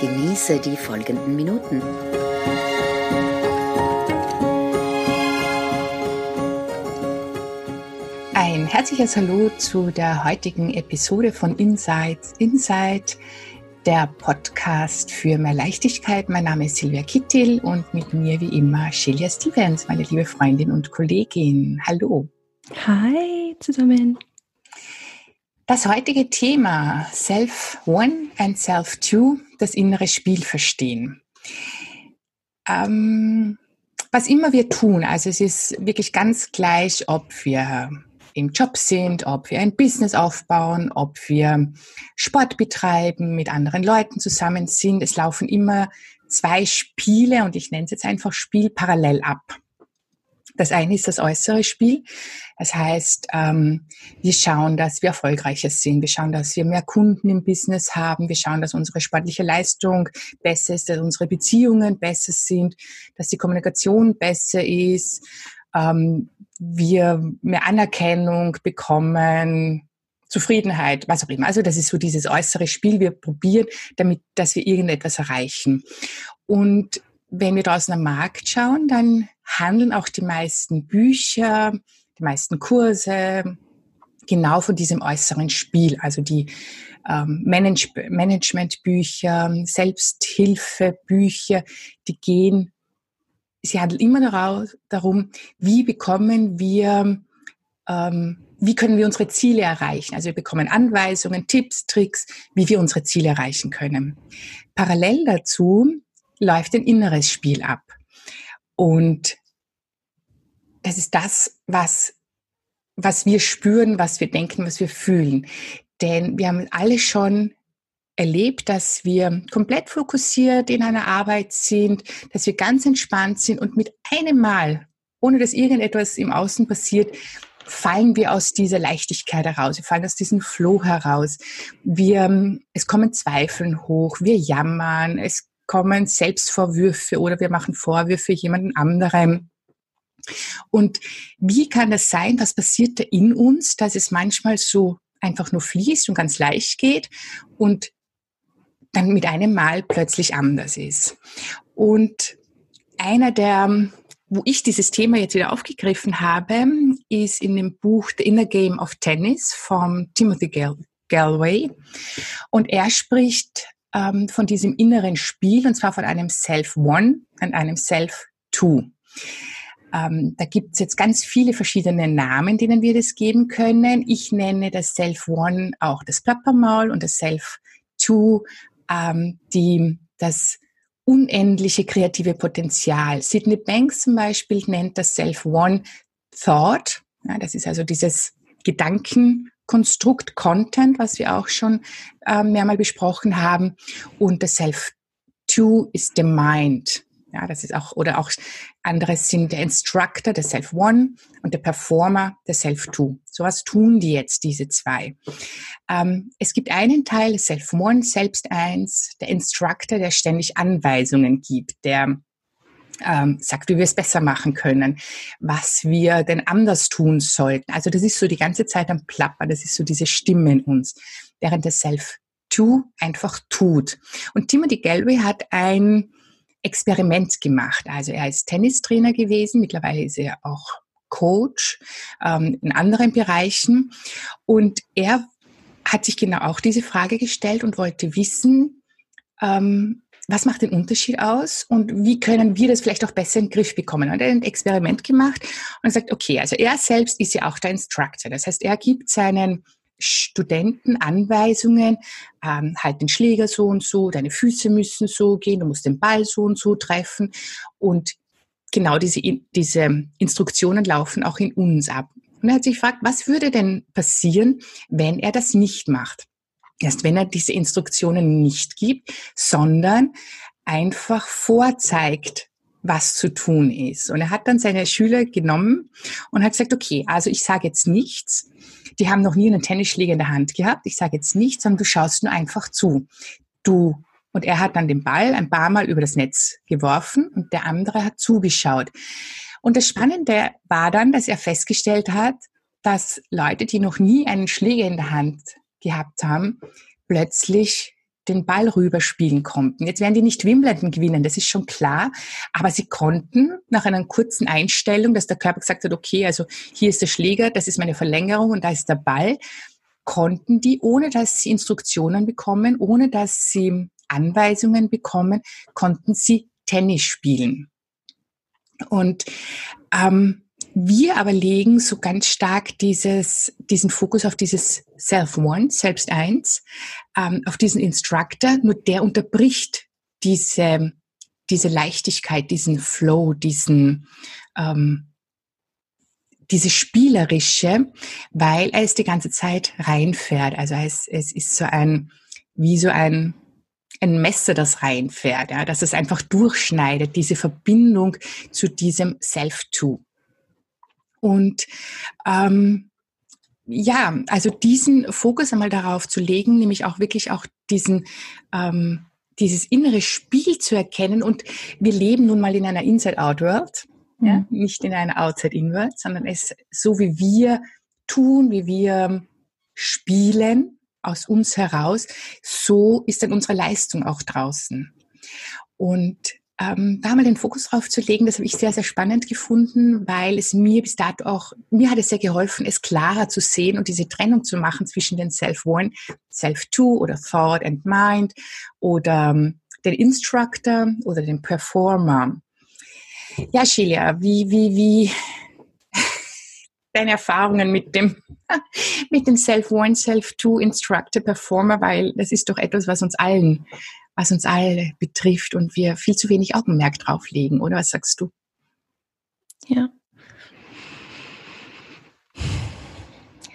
Genieße die folgenden Minuten. Ein herzliches Hallo zu der heutigen Episode von Insights Insight, der Podcast für mehr Leichtigkeit. Mein Name ist Silvia Kittel und mit mir wie immer Shelia Stevens, meine liebe Freundin und Kollegin. Hallo. Hi zusammen. Das heutige Thema Self One and Self Two, das innere Spiel verstehen. Ähm, was immer wir tun, also es ist wirklich ganz gleich, ob wir im Job sind, ob wir ein Business aufbauen, ob wir Sport betreiben, mit anderen Leuten zusammen sind. Es laufen immer zwei Spiele und ich nenne es jetzt einfach Spiel parallel ab. Das eine ist das äußere Spiel. Das heißt, ähm, wir schauen, dass wir erfolgreicher sind. Wir schauen, dass wir mehr Kunden im Business haben. Wir schauen, dass unsere sportliche Leistung besser ist, dass unsere Beziehungen besser sind, dass die Kommunikation besser ist. Ähm, wir mehr Anerkennung bekommen, Zufriedenheit, was auch immer. Also das ist so dieses äußere Spiel. Wir probieren, damit, dass wir irgendetwas erreichen. Und wenn wir draußen am Markt schauen, dann handeln auch die meisten Bücher, die meisten Kurse genau von diesem äußeren Spiel. Also die ähm, Manage Managementbücher, Selbsthilfebücher, die gehen, sie handeln immer darum, wie bekommen wir, ähm, wie können wir unsere Ziele erreichen. Also wir bekommen Anweisungen, Tipps, Tricks, wie wir unsere Ziele erreichen können. Parallel dazu läuft ein inneres Spiel ab. Und das ist das, was, was wir spüren, was wir denken, was wir fühlen. Denn wir haben alle schon erlebt, dass wir komplett fokussiert in einer Arbeit sind, dass wir ganz entspannt sind und mit einem Mal, ohne dass irgendetwas im Außen passiert, fallen wir aus dieser Leichtigkeit heraus, wir fallen aus diesem Flow heraus. Wir, es kommen Zweifeln hoch, wir jammern, es kommen Selbstvorwürfe oder wir machen Vorwürfe jemandem anderem. Und wie kann das sein? Was passiert da in uns, dass es manchmal so einfach nur fließt und ganz leicht geht und dann mit einem Mal plötzlich anders ist? Und einer der, wo ich dieses Thema jetzt wieder aufgegriffen habe, ist in dem Buch The Inner Game of Tennis von Timothy Gal Galway. Und er spricht ähm, von diesem inneren Spiel, und zwar von einem Self-One und einem Self-Two. Ähm, da gibt es jetzt ganz viele verschiedene Namen, denen wir das geben können. Ich nenne das Self-One auch das Plappermaul und das Self-Two ähm, die, das unendliche kreative Potenzial. Sydney Banks zum Beispiel nennt das Self-One Thought. Ja, das ist also dieses Gedanken Konstrukt Content, was wir auch schon äh, mehrmal besprochen haben. Und das Self-Two ist the Mind. Ja, das ist auch, oder auch anderes sind der Instructor, der Self-One und der Performer, der Self-Two. So was tun die jetzt, diese zwei. Ähm, es gibt einen Teil, Self-One, selbst eins, der Instructor, der ständig Anweisungen gibt, der ähm, sagt, wie wir es besser machen können, was wir denn anders tun sollten. Also das ist so die ganze Zeit am Plappern, das ist so diese Stimme in uns, während der Self-To einfach tut. Und Timothy Galway hat ein Experiment gemacht. Also er ist Tennistrainer gewesen, mittlerweile ist er auch Coach ähm, in anderen Bereichen. Und er hat sich genau auch diese Frage gestellt und wollte wissen, ähm, was macht den Unterschied aus und wie können wir das vielleicht auch besser in den Griff bekommen? Und er hat ein Experiment gemacht und sagt, okay, also er selbst ist ja auch der Instructor. Das heißt, er gibt seinen Studenten Anweisungen, ähm, halt den Schläger so und so, deine Füße müssen so gehen, du musst den Ball so und so treffen. Und genau diese, diese Instruktionen laufen auch in uns ab. Und er hat sich gefragt, was würde denn passieren, wenn er das nicht macht? Erst wenn er diese Instruktionen nicht gibt, sondern einfach vorzeigt, was zu tun ist. Und er hat dann seine Schüler genommen und hat gesagt, okay, also ich sage jetzt nichts. Die haben noch nie einen Tennisschläger in der Hand gehabt. Ich sage jetzt nichts, sondern du schaust nur einfach zu. Du. Und er hat dann den Ball ein paar Mal über das Netz geworfen und der andere hat zugeschaut. Und das Spannende war dann, dass er festgestellt hat, dass Leute, die noch nie einen Schläger in der Hand gehabt haben, plötzlich den Ball rüberspielen konnten. Jetzt werden die nicht Wimbledon gewinnen, das ist schon klar, aber sie konnten nach einer kurzen Einstellung, dass der Körper gesagt hat, okay, also hier ist der Schläger, das ist meine Verlängerung und da ist der Ball, konnten die, ohne dass sie Instruktionen bekommen, ohne dass sie Anweisungen bekommen, konnten sie Tennis spielen. Und ähm, wir aber legen so ganz stark dieses, diesen Fokus auf dieses Self-One, selbst eins, ähm, auf diesen Instructor, nur der unterbricht diese, diese Leichtigkeit, diesen Flow, diesen, ähm, diese spielerische, weil er es die ganze Zeit reinfährt. Also es, es ist so ein, wie so ein, ein Messer, das reinfährt, ja, dass es einfach durchschneidet, diese Verbindung zu diesem Self-To. Und ähm, ja, also diesen Fokus einmal darauf zu legen, nämlich auch wirklich auch diesen ähm, dieses innere Spiel zu erkennen. Und wir leben nun mal in einer Inside-Out-World, mhm. ja, nicht in einer Outside-In-World, sondern es so wie wir tun, wie wir spielen aus uns heraus, so ist dann unsere Leistung auch draußen. Und ähm, da mal den Fokus drauf zu legen, das habe ich sehr, sehr spannend gefunden, weil es mir bis dato auch, mir hat es sehr geholfen, es klarer zu sehen und diese Trennung zu machen zwischen den Self-One, Self-Two oder Thought and Mind oder ähm, den Instructor oder den Performer. Ja, Sheila, wie, wie, wie deine Erfahrungen mit dem, mit dem Self-One, Self-Two Instructor, Performer, weil das ist doch etwas, was uns allen was uns alle betrifft und wir viel zu wenig Augenmerk drauf legen, oder was sagst du? Ja.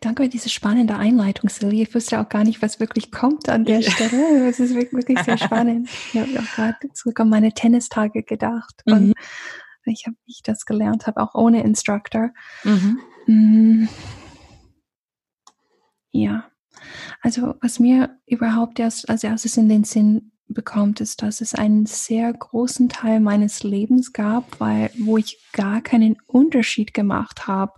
Danke für diese spannende Einleitung, Silly. Ich wusste auch gar nicht, was wirklich kommt an der. Stelle. Es ist wirklich sehr spannend. Ich habe auch gerade zurück an meine Tennistage gedacht. Mhm. Und ich habe, wie ich das gelernt habe, auch ohne Instructor. Mhm. Mm. Ja. Also, was mir überhaupt erst als erstes in den Sinn bekommt, ist, dass es einen sehr großen Teil meines Lebens gab, weil, wo ich gar keinen Unterschied gemacht habe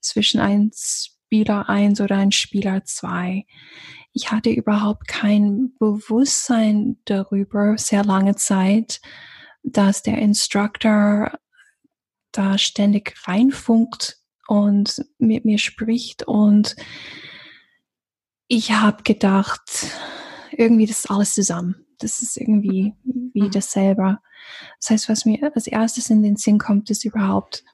zwischen ein Spieler 1 oder ein Spieler 2. Ich hatte überhaupt kein Bewusstsein darüber, sehr lange Zeit, dass der Instructor da ständig reinfunkt und mit mir spricht und ich habe gedacht, irgendwie das ist alles zusammen das ist irgendwie wie dasselbe. Das heißt, was mir als erstes in den Sinn kommt, ist überhaupt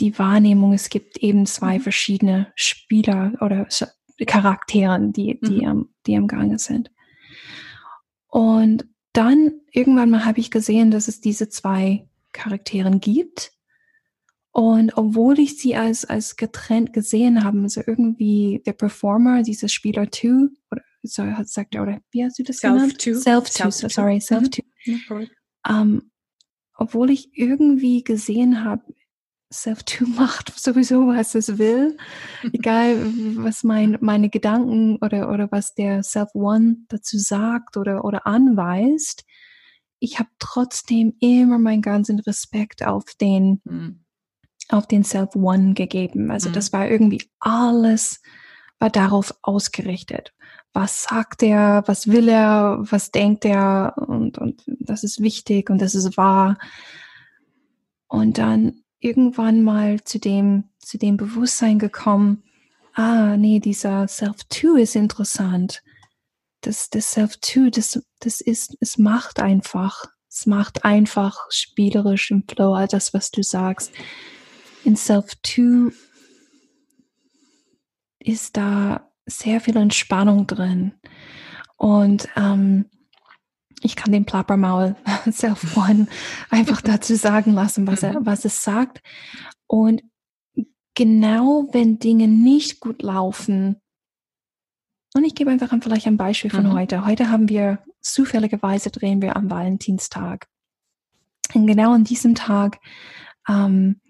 die Wahrnehmung, es gibt eben zwei mhm. verschiedene Spieler oder Charakteren, die, die, mhm. am, die am Gange sind. Und dann irgendwann mal habe ich gesehen, dass es diese zwei Charakteren gibt. Und obwohl ich sie als, als getrennt gesehen habe, also irgendwie der Performer, dieser Spieler 2, oder so sagt er, oder wie hast du das self genannt? To. Self to, self sorry, self to. Mhm. Um, obwohl ich irgendwie gesehen habe, self to macht sowieso, was es will, egal was mein, meine Gedanken oder, oder was der Self-One dazu sagt oder, oder anweist. Ich habe trotzdem immer meinen ganzen Respekt auf den, mhm. auf den Self-One gegeben. Also mhm. das war irgendwie alles, war darauf ausgerichtet was sagt er, was will er, was denkt er und, und das ist wichtig und das ist wahr. Und dann irgendwann mal zu dem, zu dem Bewusstsein gekommen, ah, nee, dieser Self-To ist interessant. Das, das Self-To, das, das ist, es macht einfach, es macht einfach spielerisch im Flow all das, was du sagst. In Self-To ist da sehr viel Entspannung drin. Und ähm, ich kann den Plappermaul Self One einfach dazu sagen lassen, was er, was es sagt. Und genau wenn Dinge nicht gut laufen, und ich gebe einfach vielleicht ein Beispiel von mhm. heute. Heute haben wir zufälligerweise drehen wir am Valentinstag. Und genau an diesem Tag ähm,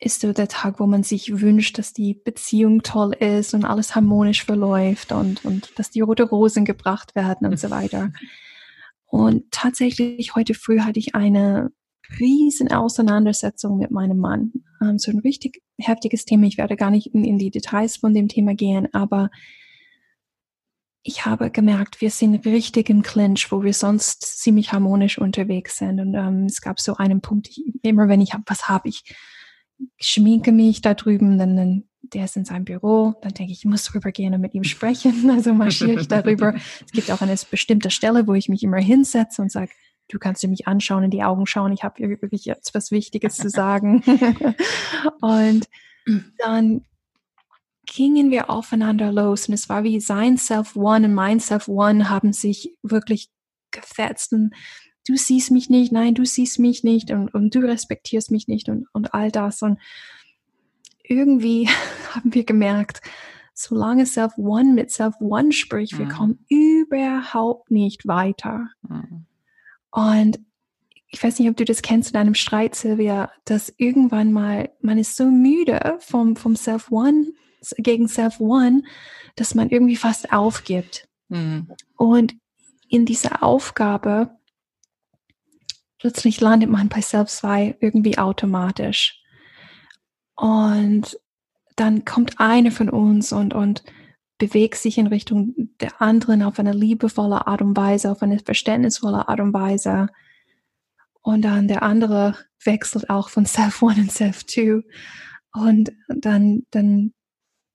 ist so der Tag, wo man sich wünscht, dass die Beziehung toll ist und alles harmonisch verläuft und, und dass die rote Rosen gebracht werden und so weiter. Und tatsächlich heute früh hatte ich eine riesen Auseinandersetzung mit meinem Mann. Ähm, so ein richtig heftiges Thema. Ich werde gar nicht in, in die Details von dem Thema gehen, aber ich habe gemerkt, wir sind richtig im Clinch, wo wir sonst ziemlich harmonisch unterwegs sind. Und ähm, es gab so einen Punkt, ich, immer wenn ich hab, was habe, ich schminke mich da drüben, dann, dann der ist in seinem Büro, dann denke ich, ich muss rübergehen und mit ihm sprechen. Also marschiere ich darüber. es gibt auch eine bestimmte Stelle, wo ich mich immer hinsetze und sage, du kannst mich anschauen, in die Augen schauen, ich habe wirklich jetzt was Wichtiges zu sagen. und dann gingen wir aufeinander los und es war wie sein Self-One und mein Self-One haben sich wirklich gefetzt und du siehst mich nicht, nein, du siehst mich nicht und, und du respektierst mich nicht und, und all das und irgendwie haben wir gemerkt, solange Self-One mit Self-One spricht, mhm. wir kommen überhaupt nicht weiter. Mhm. Und ich weiß nicht, ob du das kennst in einem Streit, Silvia, dass irgendwann mal, man ist so müde vom, vom Self-One gegen Self-One, dass man irgendwie fast aufgibt. Mhm. Und in dieser Aufgabe plötzlich landet man bei Self-2 irgendwie automatisch. Und dann kommt eine von uns und, und bewegt sich in Richtung der anderen auf eine liebevolle Art und Weise, auf eine verständnisvolle Art und Weise. Und dann der andere wechselt auch von Self One und Self Two. Und dann, dann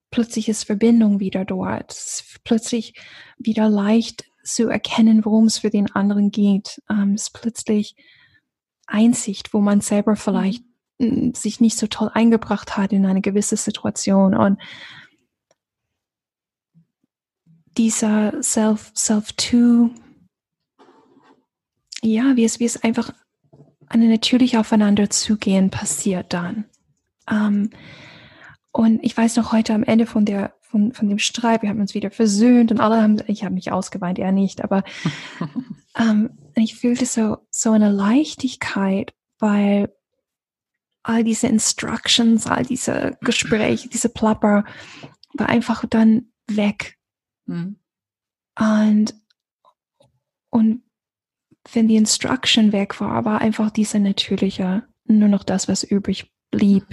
plötzlich ist Verbindung wieder dort. Plötzlich wieder leicht zu erkennen, worum es für den anderen geht. Ähm, es ist plötzlich Einsicht, wo man selber vielleicht mm, sich nicht so toll eingebracht hat in eine gewisse Situation. Und dieser Self, Self-Two, ja, wie es, wie es einfach eine natürlich aufeinander zugehen passiert dann. Ähm, und ich weiß noch heute am Ende von der von, von dem Streit, wir haben uns wieder versöhnt und alle haben, ich habe mich ausgeweint, er nicht, aber ähm, ich fühlte so, so eine Leichtigkeit, weil all diese Instructions, all diese Gespräche, diese Plapper war einfach dann weg. Mhm. Und, und wenn die Instruction weg war, war einfach diese natürliche, nur noch das, was übrig blieb.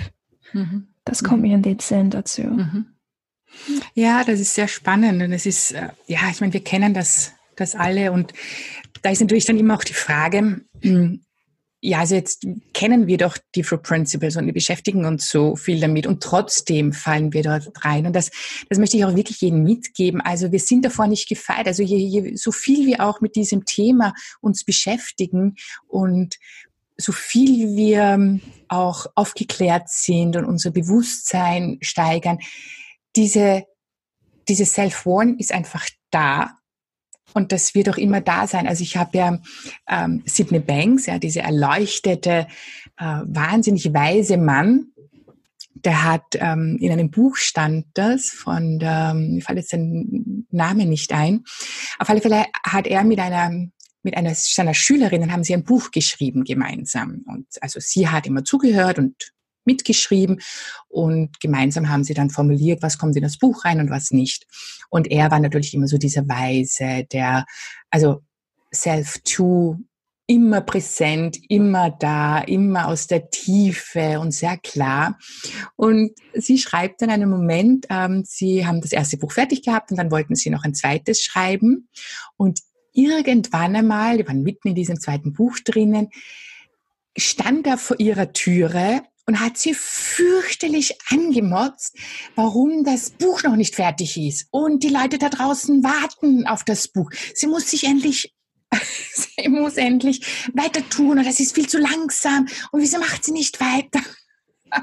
Mhm. Das kommt mhm. mir in den Sinn dazu. Mhm. Ja, das ist sehr spannend und es ist, äh, ja, ich meine, wir kennen das, das alle und da ist natürlich dann immer auch die Frage, ja, also jetzt kennen wir doch die Fruit Principles und wir beschäftigen uns so viel damit und trotzdem fallen wir dort rein. Und das, das möchte ich auch wirklich jedem mitgeben. Also wir sind davor nicht gefeit. Also je, je, so viel wir auch mit diesem Thema uns beschäftigen und so viel wir auch aufgeklärt sind und unser Bewusstsein steigern, diese, diese Self-One ist einfach da und das wird auch immer da sein. Also ich habe ja ähm, Sidney Banks, ja, diese erleuchtete, äh, wahnsinnig weise Mann, der hat ähm, in einem Buch stand das von der, mir fällt jetzt der Name nicht ein. Auf alle Fälle hat er mit einer mit einer seiner Schülerinnen haben sie ein Buch geschrieben gemeinsam und also sie hat immer zugehört und mitgeschrieben und gemeinsam haben sie dann formuliert, was kommt in das Buch rein und was nicht. Und er war natürlich immer so dieser Weise, der, also self-to, immer präsent, immer da, immer aus der Tiefe und sehr klar. Und sie schreibt dann einen Moment, ähm, sie haben das erste Buch fertig gehabt und dann wollten sie noch ein zweites schreiben. Und irgendwann einmal, die waren mitten in diesem zweiten Buch drinnen, stand er vor ihrer Türe und hat sie fürchterlich angemotzt, warum das Buch noch nicht fertig ist. Und die Leute da draußen warten auf das Buch. Sie muss sich endlich sie muss endlich weiter tun und das ist viel zu langsam und wieso macht sie nicht weiter?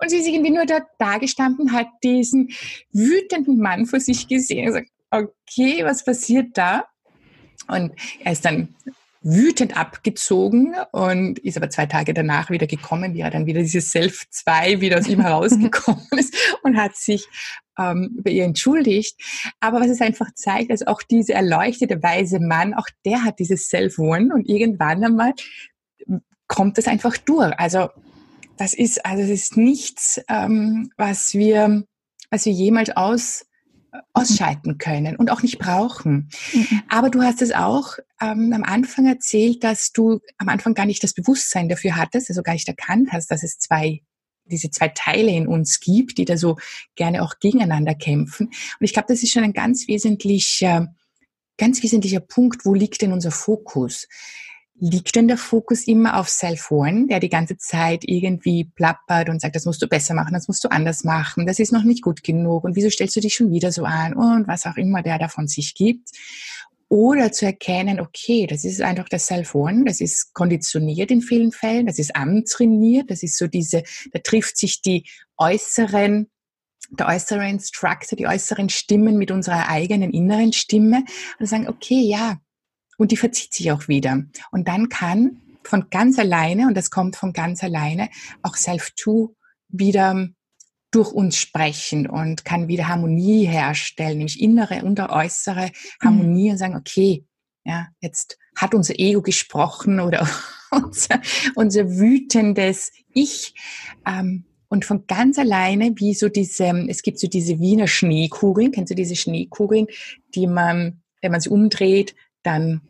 Und sie ist irgendwie nur da, da gestanden, hat diesen wütenden Mann vor sich gesehen und gesagt, okay, was passiert da? Und er ist dann wütend abgezogen und ist aber zwei Tage danach wieder gekommen, wie er dann wieder dieses Self 2 wieder aus ihm herausgekommen ist und hat sich ähm, bei ihr entschuldigt. Aber was es einfach zeigt, dass auch diese erleuchtete weise Mann, auch der hat dieses Self-One und irgendwann einmal kommt das einfach durch. Also das ist, also es ist nichts, ähm, was wir, was wir jemals aus, ausschalten können und auch nicht brauchen. Mhm. Aber du hast es auch ähm, am Anfang erzählt, dass du am Anfang gar nicht das Bewusstsein dafür hattest, also gar nicht erkannt hast, dass es zwei diese zwei Teile in uns gibt, die da so gerne auch gegeneinander kämpfen. Und ich glaube, das ist schon ein ganz wesentlicher, ganz wesentlicher Punkt, wo liegt denn unser Fokus? Liegt denn der Fokus immer auf Self-One, der die ganze Zeit irgendwie plappert und sagt, das musst du besser machen, das musst du anders machen, das ist noch nicht gut genug und wieso stellst du dich schon wieder so an und was auch immer der davon sich gibt. Oder zu erkennen, okay, das ist einfach das Self-One, das ist konditioniert in vielen Fällen, das ist antrainiert, das ist so diese, da trifft sich die äußeren der äußere Instructor, die äußeren Stimmen mit unserer eigenen inneren Stimme und sagen, okay, ja, und die verzieht sich auch wieder. Und dann kann von ganz alleine, und das kommt von ganz alleine, auch Self-To wieder durch uns sprechen und kann wieder Harmonie herstellen, nämlich innere und äußere Harmonie mhm. und sagen, okay, ja, jetzt hat unser Ego gesprochen oder unser, unser wütendes Ich. Ähm, und von ganz alleine, wie so diese, es gibt so diese Wiener Schneekugeln, kennst du diese Schneekugeln, die man, wenn man sie umdreht, dann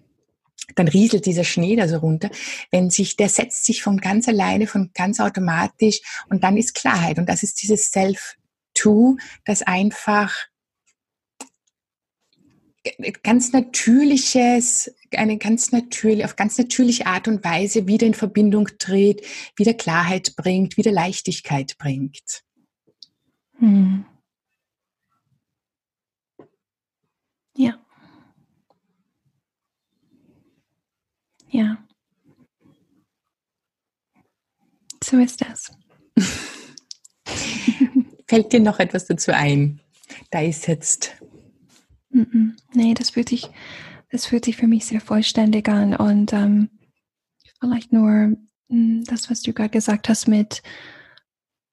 dann rieselt dieser Schnee da so runter. Wenn sich, der setzt sich von ganz alleine, von ganz automatisch und dann ist Klarheit. Und das ist dieses Self-To, das einfach ganz natürliches, eine ganz natürlich, auf ganz natürliche Art und Weise wieder in Verbindung tritt, wieder Klarheit bringt, wieder Leichtigkeit bringt. Hm. Ja. Ja. So ist das. Fällt dir noch etwas dazu ein? Da ist jetzt. Nee, das fühlt sich, das fühlt sich für mich sehr vollständig an. Und ähm, vielleicht nur hm, das, was du gerade gesagt hast, mit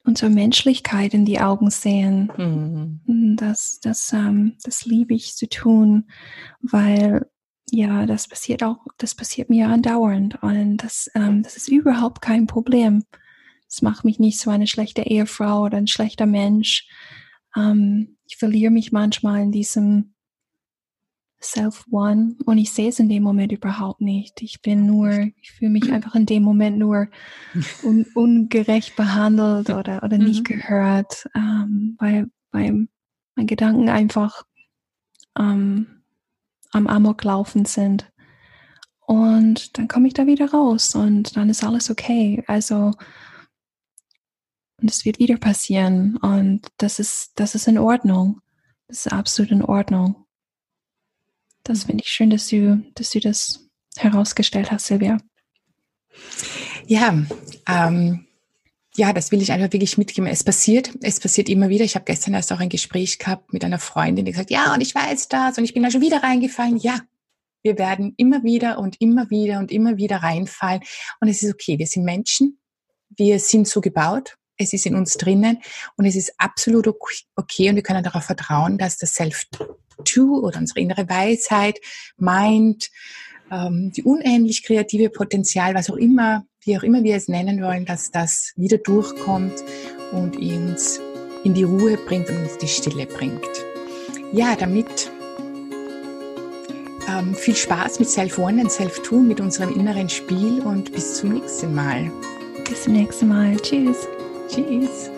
unserer Menschlichkeit in die Augen sehen. Mhm. Das, das, ähm, das liebe ich zu tun, weil ja, das passiert auch, das passiert mir andauernd und das, ähm, das ist überhaupt kein Problem. Das macht mich nicht so eine schlechte Ehefrau oder ein schlechter Mensch. Ähm, ich verliere mich manchmal in diesem Self-One und ich sehe es in dem Moment überhaupt nicht. Ich bin nur, ich fühle mich einfach in dem Moment nur un ungerecht behandelt oder, oder nicht mhm. gehört, ähm, weil, weil mein Gedanken einfach ähm, am Amok laufen sind. Und dann komme ich da wieder raus und dann ist alles okay. Also, und es wird wieder passieren und das ist, das ist in Ordnung. Das ist absolut in Ordnung. Das finde ich schön, dass du, dass du das herausgestellt hast, Silvia. Ja, ähm, ja, das will ich einfach wirklich mitgeben. Es passiert, es passiert immer wieder. Ich habe gestern erst auch ein Gespräch gehabt mit einer Freundin, die gesagt, ja, und ich weiß das und ich bin da schon wieder reingefallen. Ja, wir werden immer wieder und immer wieder und immer wieder reinfallen. Und es ist okay, wir sind Menschen, wir sind so gebaut, es ist in uns drinnen und es ist absolut okay und wir können darauf vertrauen, dass das Self-To oder unsere innere Weisheit, Mind, ähm, die unendlich kreative Potenzial, was auch immer wie auch immer wir es nennen wollen, dass das wieder durchkommt und uns in die Ruhe bringt und uns die Stille bringt. Ja, damit ähm, viel Spaß mit Self-One und Self-Two, mit unserem inneren Spiel und bis zum nächsten Mal. Bis zum nächsten Mal. Tschüss. Tschüss.